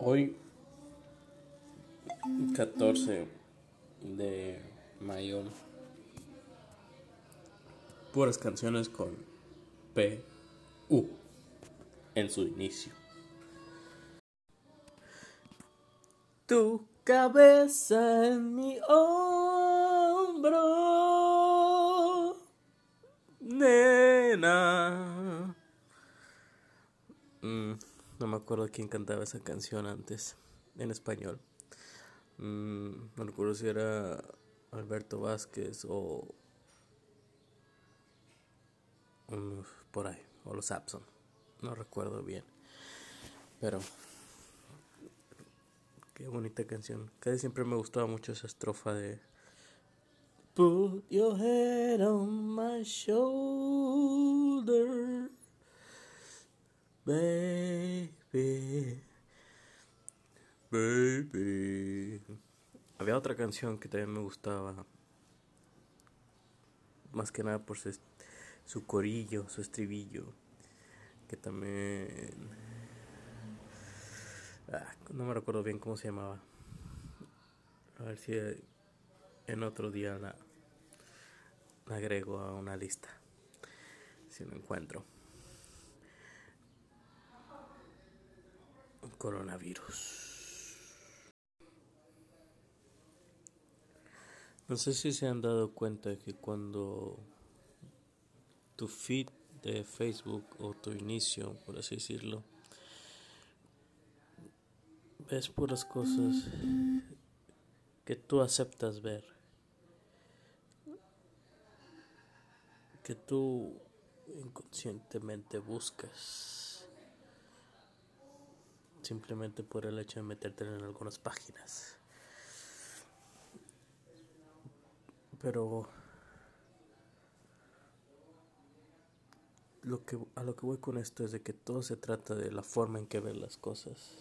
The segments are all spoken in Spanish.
Hoy, 14 de mayo, puras canciones con P, U en su inicio. Tu cabeza en mi hombro, nena. Mm, no me acuerdo quién cantaba esa canción antes, en español. Mm, no recuerdo si era Alberto Vázquez o por ahí, o los Sapson. No recuerdo bien. Pero qué bonita canción. Casi siempre me gustaba mucho esa estrofa de Put your head on my shoulder. Baby. Baby. Había otra canción que también me gustaba. Más que nada por su, corillo, su estribillo. Que también. Ah, no me recuerdo bien cómo se llamaba. A ver si en otro día la, la agrego a una lista. Si lo encuentro. Coronavirus. No sé si se han dado cuenta que cuando tu feed de Facebook o tu inicio, por así decirlo, ves puras cosas que tú aceptas ver, que tú inconscientemente buscas simplemente por el hecho de meterte en algunas páginas. Pero lo que, a lo que voy con esto es de que todo se trata de la forma en que ves las cosas.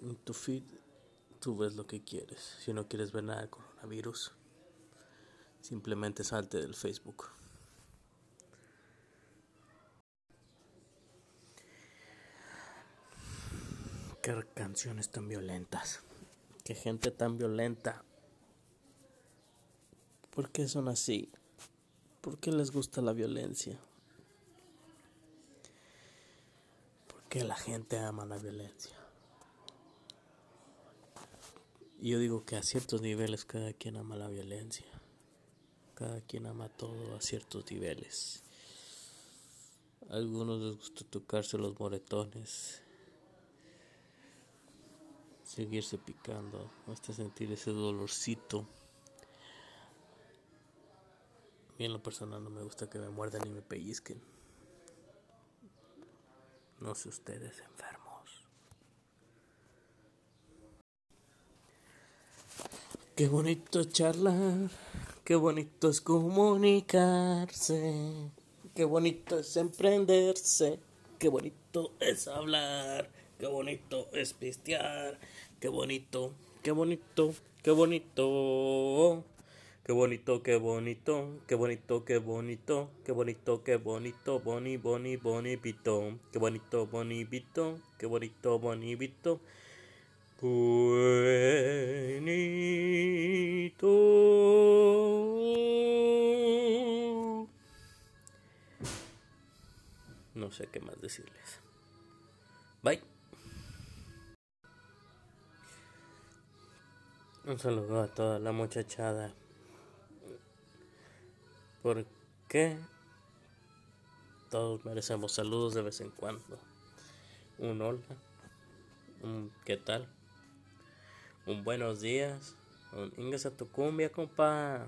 En tu feed tú ves lo que quieres. Si no quieres ver nada de coronavirus, simplemente salte del Facebook. Qué canciones tan violentas. Qué gente tan violenta. ¿Por qué son así? ¿Por qué les gusta la violencia? ¿Por qué la gente ama la violencia? Yo digo que a ciertos niveles cada quien ama la violencia. Cada quien ama todo a ciertos niveles. A algunos les gusta tocarse los moretones seguirse picando hasta sentir ese dolorcito. Y en lo personal no me gusta que me muerdan y me pellizquen. No sé ustedes enfermos. Qué bonito charlar, qué bonito es comunicarse, qué bonito es emprenderse, qué bonito es hablar, qué bonito es pistear. Qué bonito, qué bonito, qué bonito. Qué bonito, qué bonito, qué bonito, qué bonito, qué bonito, qué bonito, boni, boni, boni. Qué bonito, boni, pito, qué bonito, boni, pito. No sé qué más decirles. Bye. Un saludo a toda la muchachada. ¿Por qué? Todos merecemos saludos de vez en cuando. Un hola. Un qué tal. Un buenos días. Un ingresa tu cumbia, compa.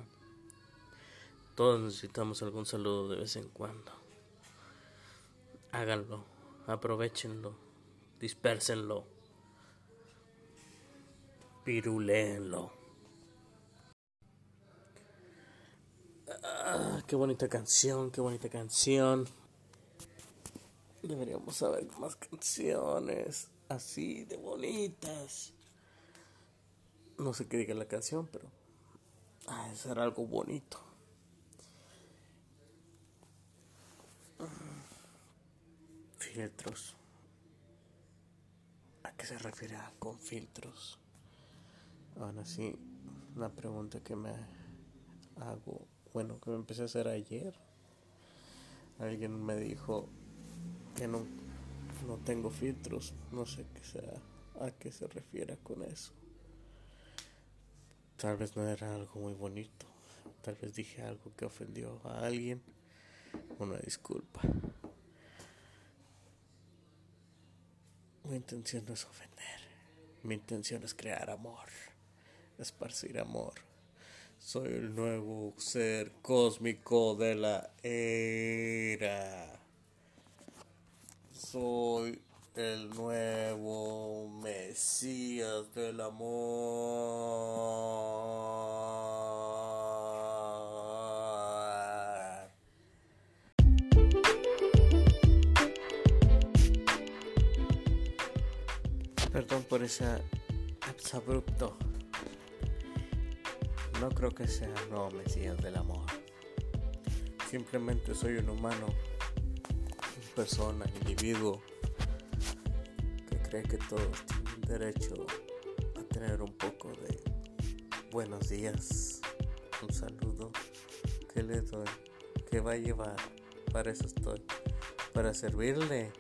Todos necesitamos algún saludo de vez en cuando. Háganlo. Aprovechenlo. Dispérsenlo piruleenlo. Ah, qué bonita canción, qué bonita canción. Deberíamos saber más canciones así de bonitas. No sé qué diga la canción, pero ah, ser algo bonito. Filtros. qué se refiere con filtros. Aún así, una pregunta que me hago, bueno, que me empecé a hacer ayer. Alguien me dijo que no, no tengo filtros, no sé qué sea, a qué se refiere con eso. Tal vez no era algo muy bonito, tal vez dije algo que ofendió a alguien. Una disculpa. Mi intención no es ofender. Mi intención es crear amor, esparcir amor. Soy el nuevo ser cósmico de la era. Soy el nuevo Mesías del amor. Perdón por ese abrupto. No creo que sea el nuevo Mesías del amor. Simplemente soy un humano, persona, individuo, que cree que todos tienen derecho a tener un poco de buenos días, un saludo que le doy, que va a llevar. Para eso estoy, para servirle.